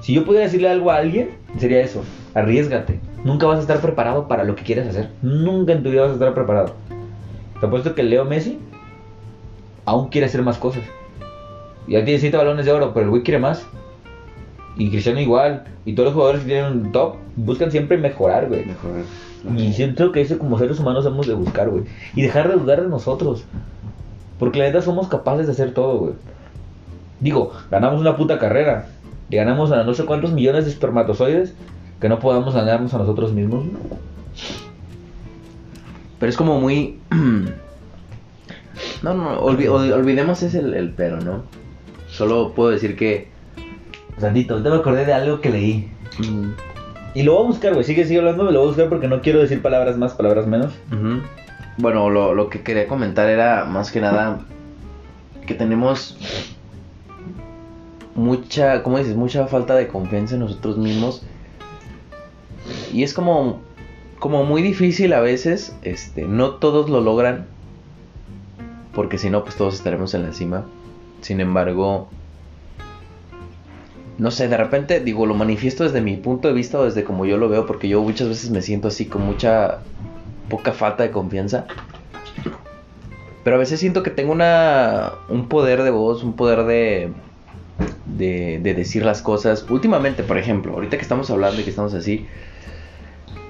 si yo pudiera decirle algo a alguien, sería eso. Arriesgate. Nunca vas a estar preparado para lo que quieres hacer. Nunca en tu vida vas a estar preparado. Te apuesto que Leo Messi aún quiere hacer más cosas. Ya tiene 7 balones de oro, pero el güey quiere más. Y Cristiano igual. Y todos los jugadores que tienen un top buscan siempre mejorar, güey. Mejorar. Y siento que eso como seres humanos hemos de buscar, güey. Y dejar de dudar de nosotros. Porque la neta somos capaces de hacer todo, güey. Digo, ganamos una puta carrera. Le ganamos a no sé cuántos millones de espermatozoides que no podamos ganarnos a nosotros mismos. ¿no? Pero es como muy. no, no, olvi- ol- olvidemos ese el, el pero, ¿no? Solo puedo decir que. Sandito, ahorita me acordé de algo que leí. mm, Y lo voy a buscar, güey. Sigue, sigue hablando, lo voy a buscar porque no quiero decir palabras más, palabras menos. Bueno, lo, lo que quería comentar era más que nada que tenemos mucha, ¿cómo dices? Mucha falta de confianza en nosotros mismos. Y es como, como muy difícil a veces, este, no todos lo logran, porque si no, pues todos estaremos en la cima. Sin embargo, no sé, de repente, digo, lo manifiesto desde mi punto de vista o desde como yo lo veo, porque yo muchas veces me siento así con mucha poca falta de confianza. Pero a veces siento que tengo una un poder de voz, un poder de, de de decir las cosas. Últimamente, por ejemplo, ahorita que estamos hablando y que estamos así,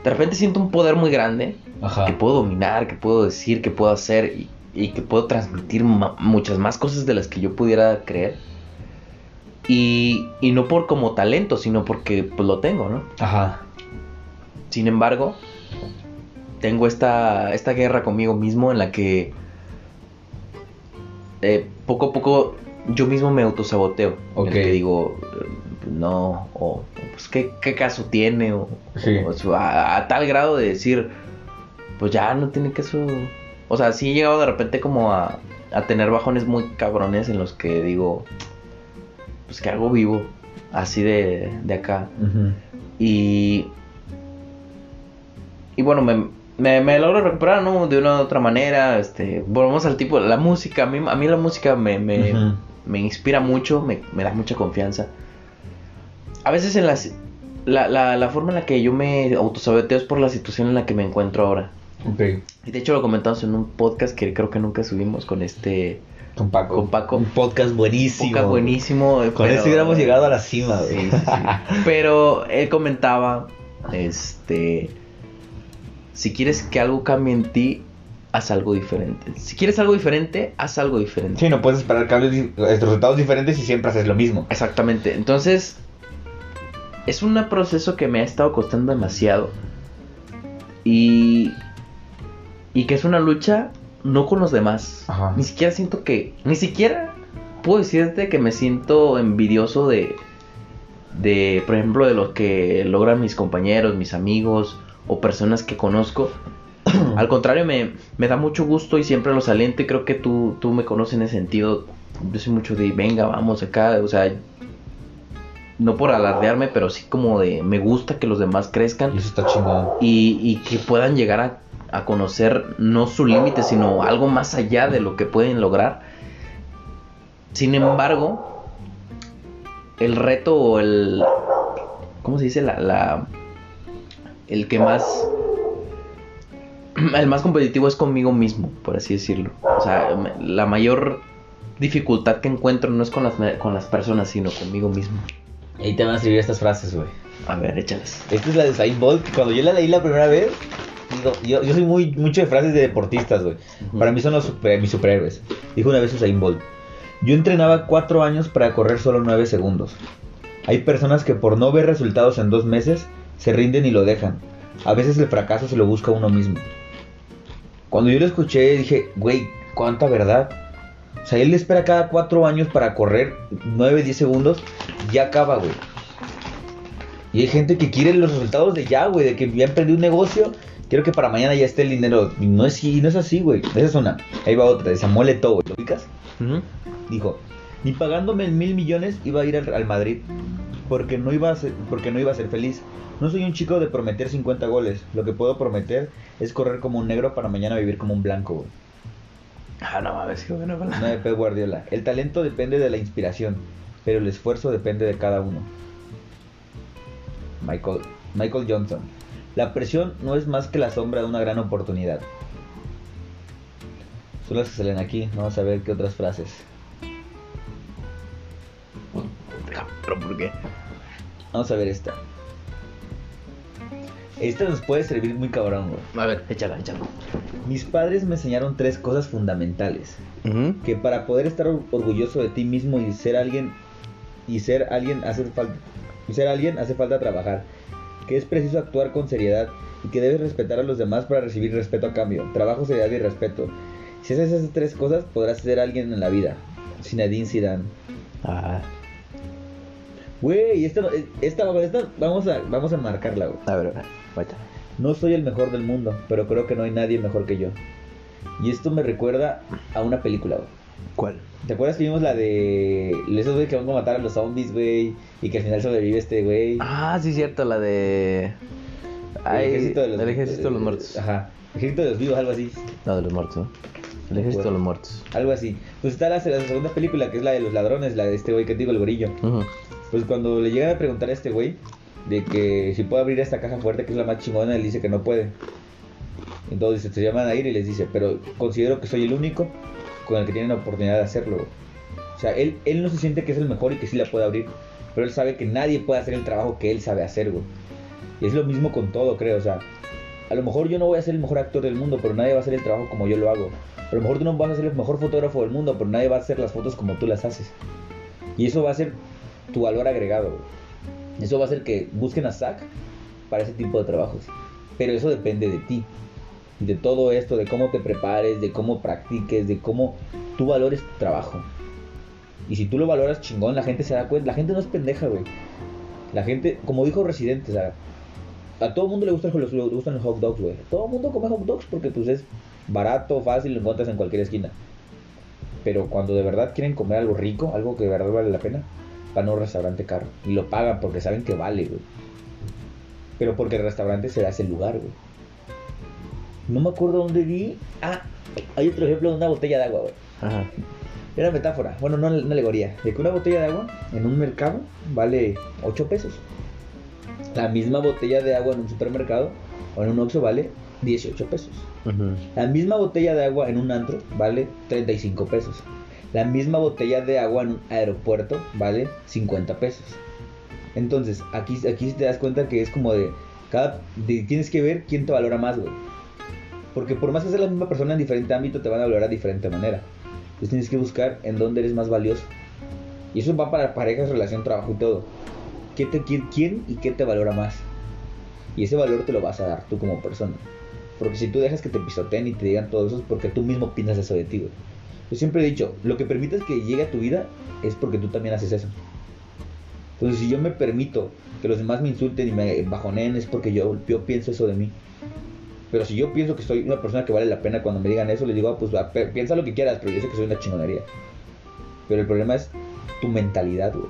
de repente siento un poder muy grande Ajá. que puedo dominar, que puedo decir, que puedo hacer y, y que puedo transmitir ma- muchas más cosas de las que yo pudiera creer. Y, y no por como talento, sino porque pues, lo tengo, ¿no? Ajá. Sin embargo, tengo esta, esta guerra conmigo mismo en la que eh, poco a poco yo mismo me autosaboteo. En Ok. el que digo, no, o pues, ¿qué, qué caso tiene, o, Sí. o a, a tal grado de decir, pues ya no tiene caso. O sea, sí he llegado de repente como a, a tener bajones muy cabrones en los que digo, pues que hago vivo, así de, de acá. Y. Y bueno, me, me, me logro recuperar, ¿no? De una u otra manera. Este, volvemos al tipo. La música, a mí, a mí la música me, me, me inspira mucho, me, me da mucha confianza. A veces en las. La, la, la forma en la que yo me autosaboteo es por la situación en la que me encuentro ahora. Y de hecho lo comentamos en un podcast que creo que nunca subimos con este Con Paco. Con Paco. Un podcast buenísimo. Podcast buenísimo. Con pero- eso hubiéramos llegado a la cima, Sí, sí, sí. Pero él comentaba, este, si quieres que algo cambie en ti, haz algo diferente. Si quieres algo diferente, haz algo diferente. Sí, no puedes esperar cambios, resultados diferentes y siempre haces lo mismo. Exactamente. Entonces, es un proceso que me ha estado costando demasiado. Y, y que es una lucha no con los demás. Ajá. Ni siquiera siento que, ni siquiera puedo decirte que me siento envidioso de, de, por ejemplo, de lo que logran mis compañeros, mis amigos o personas que conozco. Al contrario, me, me da mucho gusto y siempre los aliento y creo que tú, tú me conoces en ese sentido. Yo soy mucho de, venga, vamos acá, o sea, no por alardearme, pero sí como de, me gusta que los demás crezcan Y eso está chingón. y, y que puedan llegar a, a conocer no su límite, sino algo más allá de lo que pueden lograr. Sin embargo, el reto o el... ¿Cómo se dice? La, la- el que más... El más competitivo es conmigo mismo, por así decirlo. O sea, la mayor dificultad que encuentro no es con las, con las personas, sino conmigo mismo. Ahí te van a servir estas frases, güey. A ver, échalas. Esta es la de Usain Bolt. Cuando yo la leí la primera vez, digo, yo, yo soy muy mucho de frases de deportistas, güey. Para mí son los super- mis superhéroes. Dijo una vez Usain Bolt. Yo entrenaba cuatro años para correr solo nueve segundos. Hay personas que por no ver resultados en dos meses se rinden y lo dejan. A veces el fracaso se lo busca uno mismo. Cuando yo lo escuché dije, güey, cuánta verdad. O sea, él espera cada cuatro años para correr 9, 10 segundos y acaba, güey. Y hay gente que quiere los resultados de ya, güey, de que ya emprendí un negocio, quiero que para mañana ya esté el dinero. Y no es, y no es así, güey. Esa es una. Ahí va otra, de Samuel Eto'o, ¿lo ubicas? Ujú. Dijo, ni pagándome mil millones iba a ir al, al Madrid, porque no, iba a ser, porque no iba a ser feliz. No soy un chico de prometer 50 goles. Lo que puedo prometer es correr como un negro para mañana vivir como un blanco, güey. Ah, no mames, qué bueno. No de Pep Guardiola. El talento depende de la inspiración, pero el esfuerzo depende de cada uno. Michael, Michael Johnson. La presión no es más que la sombra de una gran oportunidad. Son las que salen aquí. Vamos a ver qué otras frases. ¿Pero por qué? Vamos a ver esta. Esta nos puede servir muy cabrón, güey. A ver, échala, échala. Mis padres me enseñaron tres cosas fundamentales. que para poder estar or- orgulloso de ti mismo y ser alguien y ser alguien hace falta y ser alguien hace falta trabajar que es preciso actuar con seriedad y que debes respetar a los demás para recibir respeto a cambio trabajo seriedad y respeto si haces esas tres cosas podrás ser alguien en la vida Zinedine Zidane Ah, güey esta, no- esta, esta vamos a vamos a marcarla güey. a ver, a ver, vaya. No soy el mejor del mundo, pero creo que no hay nadie mejor que yo. Y esto me recuerda a una película, güey. ¿Cuál? ¿Te acuerdas que vimos la de esos güey que van a matar a los zombies, güey? Y que al final sobrevive este güey. Ah, sí, cierto, la de. Ay, el ejército de los, el ejército de los muertos. Ajá. Ejército de los vivos, algo así. No, de los muertos, ¿no? El ejército de los muertos. Algo así. Pues está la, la segunda película, que es la de los ladrones, la de este güey que te digo, el gorillo. Pues cuando le llegan a preguntar a este güey de que si puede abrir esta caja fuerte, que es la más chingona, él dice que no puede. Entonces se llaman a ir y les dice, pero considero que soy el único con el que tienen la oportunidad de hacerlo. güey". O sea, él, él no se siente que es el mejor y que sí la puede abrir, pero él sabe que nadie puede hacer el trabajo que él sabe hacer, güey. Y es lo mismo con todo, creo. O sea, a lo mejor yo no voy a ser el mejor actor del mundo, pero nadie va a hacer el trabajo como yo lo hago. A lo mejor tú no vas a ser el mejor fotógrafo del mundo, pero nadie va a hacer las fotos como tú las haces. Y eso va a ser tu valor agregado, güey. Eso va a hacer que busquen a Zack para ese tipo de trabajos. Pero eso depende de ti. De todo esto, de cómo te prepares, de cómo practiques, de cómo tú valores tu trabajo. Y si tú lo valoras chingón, la gente se da cuenta. La gente no es pendeja, güey. La gente, como dijo Residente, a todo mundo le gustan los, le gustan los hot dogs, güey. Todo mundo come hot dogs porque pues es barato, fácil, lo encuentras en cualquier esquina. Pero cuando de verdad quieren comer algo rico, algo que de verdad vale la pena, van a un restaurante caro. Y lo pagan porque saben que vale, güey. Pero porque el restaurante se da ese lugar, güey. No me acuerdo dónde vi. Ah, hay otro ejemplo de una botella de agua, güey. Ajá. Era metáfora, bueno, no una alegoría. De que una botella de agua en un mercado vale 8 pesos. La misma botella de agua en un supermercado o en un Oxxo vale 18 pesos. La misma botella de agua en un antro vale 35 pesos. La misma botella de agua en un aeropuerto vale 50 pesos. Entonces, aquí, aquí te das cuenta que es como de, cada, de- tienes que ver quién te valora más, güey. Porque por más que seas la misma persona en diferente ámbito, te van a valorar de diferente manera. Entonces tienes que buscar en dónde eres más valioso. Y eso va para parejas, relación, trabajo y todo. ¿Qué te, quién, quién y qué te valora más? Y ese valor te lo vas a dar tú como persona. Porque si tú dejas que te pisoteen y te digan todo eso es porque tú mismo piensas eso de ti. Yo siempre he dicho, lo que permites que llegue a tu vida es porque tú también haces eso. Entonces, si yo me permito que los demás me insulten y me bajoneen, es porque yo pienso eso de mí. Pero si yo pienso que soy una persona que vale la pena cuando me digan eso, les digo, ah, pues pe- piensa lo que quieras, pero yo sé que soy una chingonería. Pero el problema es tu mentalidad, güey.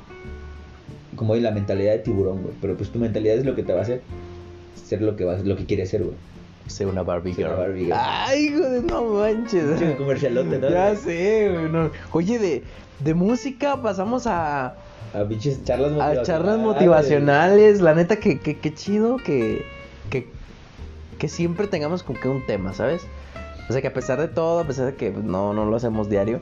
Como la mentalidad de tiburón, güey. Pero pues tu mentalidad es lo que te va a hacer ser lo que vas, lo que quieres ser, güey. Sé una Barbie Sé una girl. Barbie girl. Ay, hijo de no manches. Pinche comercialote, ¿no? Ya sé, güey. no. Oye, de, de música pasamos a, A pinches charlas a motivacionales. charlas motivacionales. La neta, que, que, que chido que, que, que siempre tengamos como que un tema, ¿sabes? O sea, que a pesar de todo, a pesar de que no, no lo hacemos diario,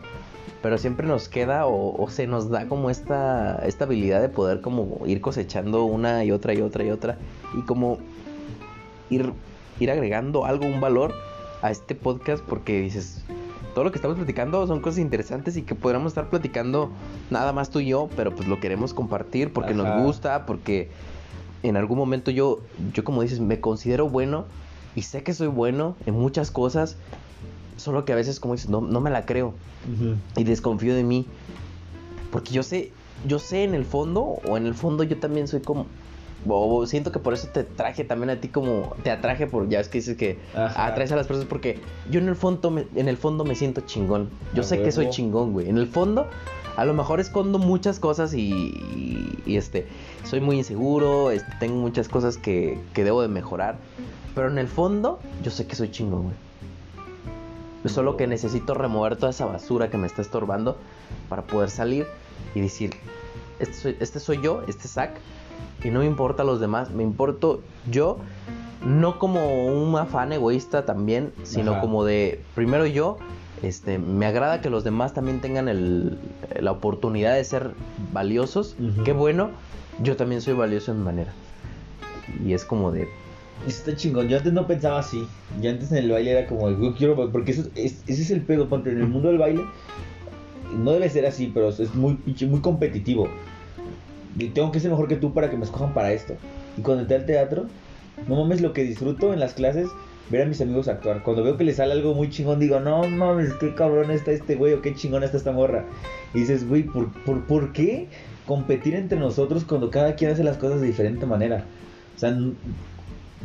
pero siempre nos queda o, o se nos da como esta, esta habilidad de poder como ir cosechando una y otra y otra y otra. Y como ir, ir agregando algo, un valor a este podcast porque dices, todo lo que estamos platicando son cosas interesantes y que podríamos estar platicando nada más tú y yo, pero pues lo queremos compartir porque Ajá. nos gusta, porque en algún momento yo, yo como dices, me considero bueno y sé que soy bueno en muchas cosas, solo que a veces como dices, no, no me la creo y desconfío de mí. Porque yo sé, yo sé en el fondo, o en el fondo yo también soy como. O siento que por eso te traje también a ti como. Te atraje por. Ya es que dices que Ajá. atraes a las personas porque yo en el fondo me, en el fondo me siento chingón. Yo A sé que soy chingón, güey. En el fondo, a lo mejor escondo muchas cosas y, y- y, este. Soy muy inseguro. este, tengo muchas cosas que, que debo de mejorar. Pero en el fondo, yo sé que soy chingón, güey. Solo que necesito remover toda esa basura que me está estorbando para poder salir y decir, este soy, este soy yo, este es Zach, y no me importa los demás, me importo yo, no como un afán egoísta también, sino Ajá. como de, primero yo, este, me agrada que los demás también tengan el- la oportunidad de ser valiosos, qué bueno, yo también soy valioso en mi manera. Y es como de, está chingón. Yo antes no pensaba así. Yo antes en el baile era como, yo quiero. Porque eso es- ese es el pedo. Ponte en el mundo del baile. No debe ser así, pero es muy, muy competitivo. Y tengo que ser mejor que tú para que me escojan para esto. Y cuando entré al teatro, no mames lo que disfruto en las clases. Ver a mis amigos actuar. Cuando veo que les sale algo muy chingón, digo, no mames, qué cabrón está este güey o qué chingón está esta morra. Y dices, güey, ¿por, por, por qué competir entre nosotros cuando cada quien hace las cosas de diferente manera? O sea,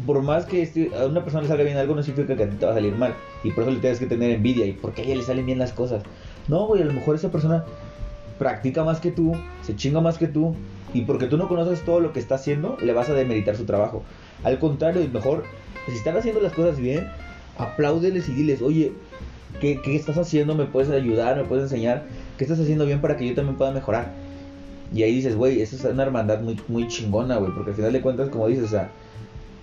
por más que este- a una persona le salga bien algo, no significa que a ti te va a salir mal. Y por eso le tienes que tener envidia. Y porque a ella le salen bien las cosas. No, güey, a lo mejor esa persona practica más que tú, se chinga más que tú. Y porque tú no conoces todo lo que está haciendo, le vas a demeritar su trabajo. Al contrario, es mejor, si están haciendo las cosas bien, apláudeles y diles, oye, ¿qué, qué estás haciendo? ¿Me puedes ayudar? ¿Me puedes enseñar? ¿Qué estás haciendo bien para que yo también pueda mejorar? Y ahí dices, güey, eso es una hermandad muy, muy chingona, güey. Porque al final de cuentas, como dices, o sea,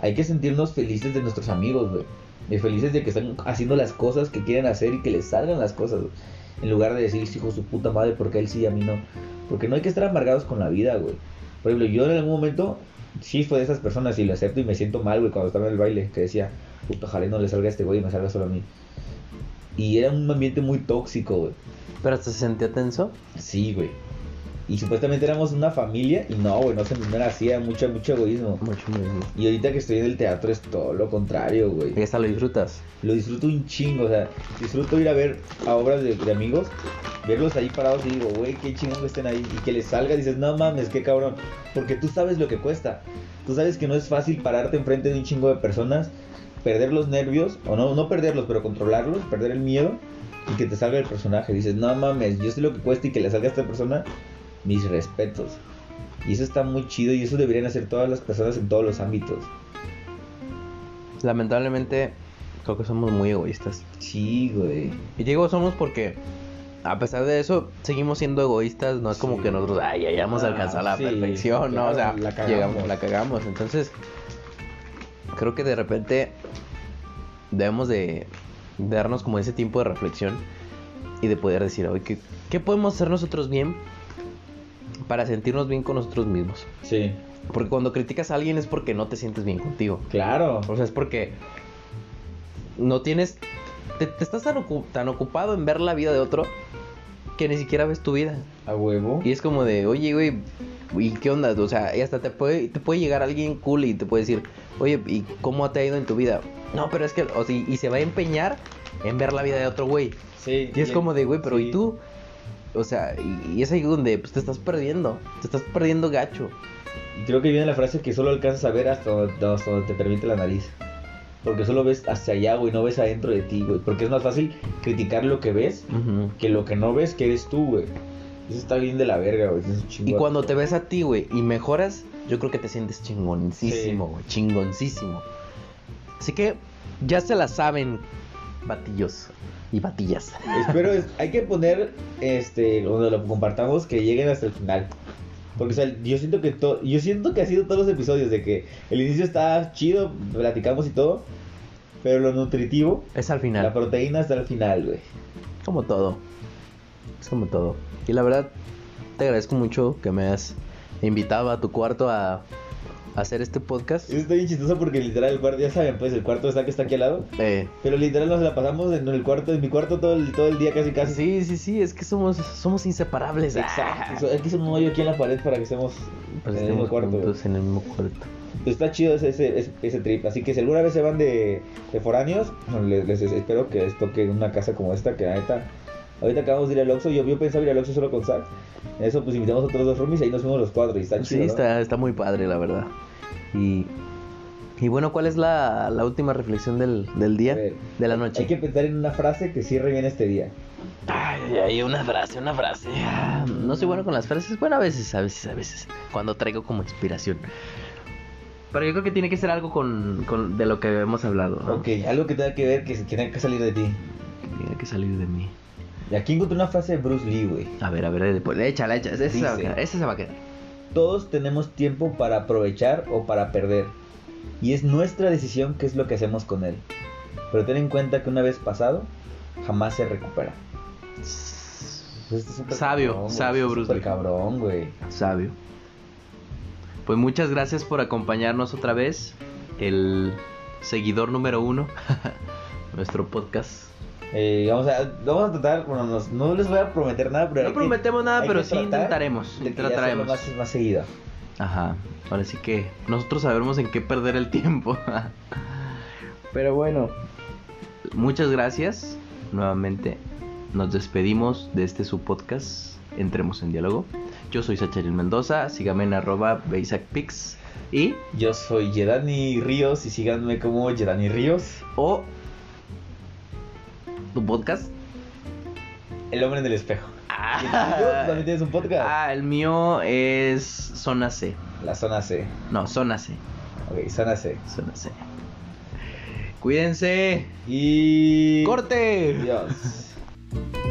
hay que sentirnos felices de nuestros amigos, güey. Y felices de que están haciendo las cosas que quieren hacer y que les salgan las cosas, güey. En lugar de decir, "Este hijo su puta madre, porque él sí y a mí no. Porque no hay que estar amargados con la vida, güey. Por ejemplo, yo en algún momento sí fue de esas personas y lo acepto y me siento mal, güey, cuando estaba en el baile. Que decía, puta, ojalá no le salga a este güey y me salga solo a mí. Y era un ambiente muy tóxico, güey. pero se sentía tenso. Sí, güey. Y supuestamente éramos una familia y no, güey, no, se, no era así, era mucho, mucho egoísmo. Mucho. Y ahorita que estoy en el teatro es todo lo contrario, güey. Y hasta lo disfrutas. Lo disfruto un chingo, o sea, disfruto ir a ver a obras de, de amigos, verlos ahí parados y digo, güey, qué chingón que estén ahí. Y que les salga, dices, no mames, qué cabrón. Porque tú sabes lo que cuesta. Tú sabes que no es fácil pararte enfrente de un chingo de personas, perder los nervios, o no, no perderlos, pero controlarlos, perder el miedo y que te salga el personaje. Dices, no mames, yo sé lo que cuesta y que le salga a esta persona, mis respetos. Y eso está muy chido y eso deberían hacer todas las personas en todos los ámbitos. Lamentablemente, creo que somos muy egoístas. Sí, güey. Y digo somos porque, a pesar de eso, seguimos siendo egoístas. No es como Sí. que nosotros, ay, ya hayamos Ah, alcanzado la sí, perfección, ¿no? O sea, la cagamos. llegamos, la cagamos. Entonces, creo que de repente debemos de darnos como ese tiempo de reflexión y de poder decir, oye, ¿qué, ¿qué podemos hacer nosotros bien para sentirnos bien con nosotros mismos? Sí. Porque cuando criticas a alguien es porque no te sientes bien contigo. Claro. O sea, es porque no tienes. Te, te estás tan, ocu- tan ocupado en ver la vida de otro que ni siquiera ves tu vida. A huevo. Y es como de, oye, güey, ¿y qué onda? O sea, y hasta te puede, te puede llegar alguien cool y te puede decir, oye, ¿y cómo te ha ido en tu vida? No, pero es que, o sea, y se va a empeñar en ver la vida de otro güey. Sí. Y es como de, güey, pero sí. ¿y tú? O sea, y, y es ahí donde pues, te estás perdiendo. Te estás perdiendo gacho. Y creo que viene la frase que solo alcanzas a ver hasta donde, hasta donde te permite la nariz. Porque solo ves hacia allá, güey, no ves adentro de ti, güey. Porque es más fácil criticar lo que ves que lo que no ves que eres tú, güey. Eso está bien de la verga, güey. Y cuando te ves a ti, güey, y mejoras, yo creo que te sientes chingoncísimo, güey. Chingoncísimo. Así que ya se la saben, batillos y batillas. Espero, es- hay que poner, este, cuando lo compartamos, que lleguen hasta el final. Porque, o sea, yo siento que to- yo siento que ha sido todos los episodios de que el inicio está chido, platicamos y todo, pero lo nutritivo, Es al final. la proteína está al final, güey. Como todo. Es como todo. Y la verdad, te agradezco mucho que me hayas invitado a tu cuarto a hacer este podcast. Está bien chistoso porque literal el cuarto, ya saben, pues el cuarto está que está aquí al lado, Eh, pero literal nos la pasamos en el cuarto, en mi cuarto todo el, todo el día casi casi. sí, sí, sí, es que somos, somos inseparables. Exacto. Aquí hice un hoyo aquí en la pared para que estemos Pues en el mismo cuarto. en el mismo cuarto. Está chido ese, ese, ese- ese trip. Así que si alguna vez se van de, de foráneos, les, les espero que les toque una casa como esta. Que la neta, ahorita acabamos de ir al Oxxo. Yo, yo pensaba ir al Oxxo solo con Zach. Eso, pues invitamos a otros dos roomies y ahí nos fuimos los cuatro. Y está chido. Sí, ¿no? está, está muy padre, la verdad. Y, y bueno, ¿cuál es la, la última reflexión del, del día? Ver, de la noche. Hay que pensar en una frase que cierre bien este día. Ay, ay, una frase, una frase. Ah, No soy bueno con las frases. Bueno, a veces, a veces, a veces. Cuando traigo como inspiración. Pero yo creo que tiene que ser algo con, con- de lo que hemos hablado. ¿no? Ok, algo que tenga que ver, que, que tenga que salir de ti. Tiene que salir de mí. Y aquí encontré una frase de Bruce Lee, güey. A ver, a ver, después. Échala, échala. Esa se va a quedar. Esa se va a quedar. Todos tenemos tiempo para aprovechar o para perder. Y es nuestra decisión qué es lo que hacemos con él. Pero ten en cuenta que una vez pasado, jamás se recupera. Pues este es Sabio, cabrón, sabio, Bruce súper Lee. cabrón, güey. Sabio. Pues muchas gracias por acompañarnos otra vez. El seguidor número uno. Nuestro podcast. Eh, vamos, a, vamos a tratar, bueno, nos- no les voy a prometer nada, pero... No que- prometemos nada, pero sí intentaremos, de trataremos. Más, más seguido. Ajá. Ahora sí que nosotros sabremos en qué perder el tiempo. Pero bueno. Muchas gracias. Nuevamente nos despedimos de este su podcast. Entremos en diálogo. Yo soy Sacharil Mendoza. Sígame en arroba BasicPix. Y Yo soy Yedani Ríos y síganme como Yedani Ríos, o tu podcast. el hombre en el espejo. Ah, también tienes un podcast. Ah, el mío es Zona C. La zona C. No, Zona C. Ok, zona C. Zona C. Cuídense. Y... ¡Corte! Dios.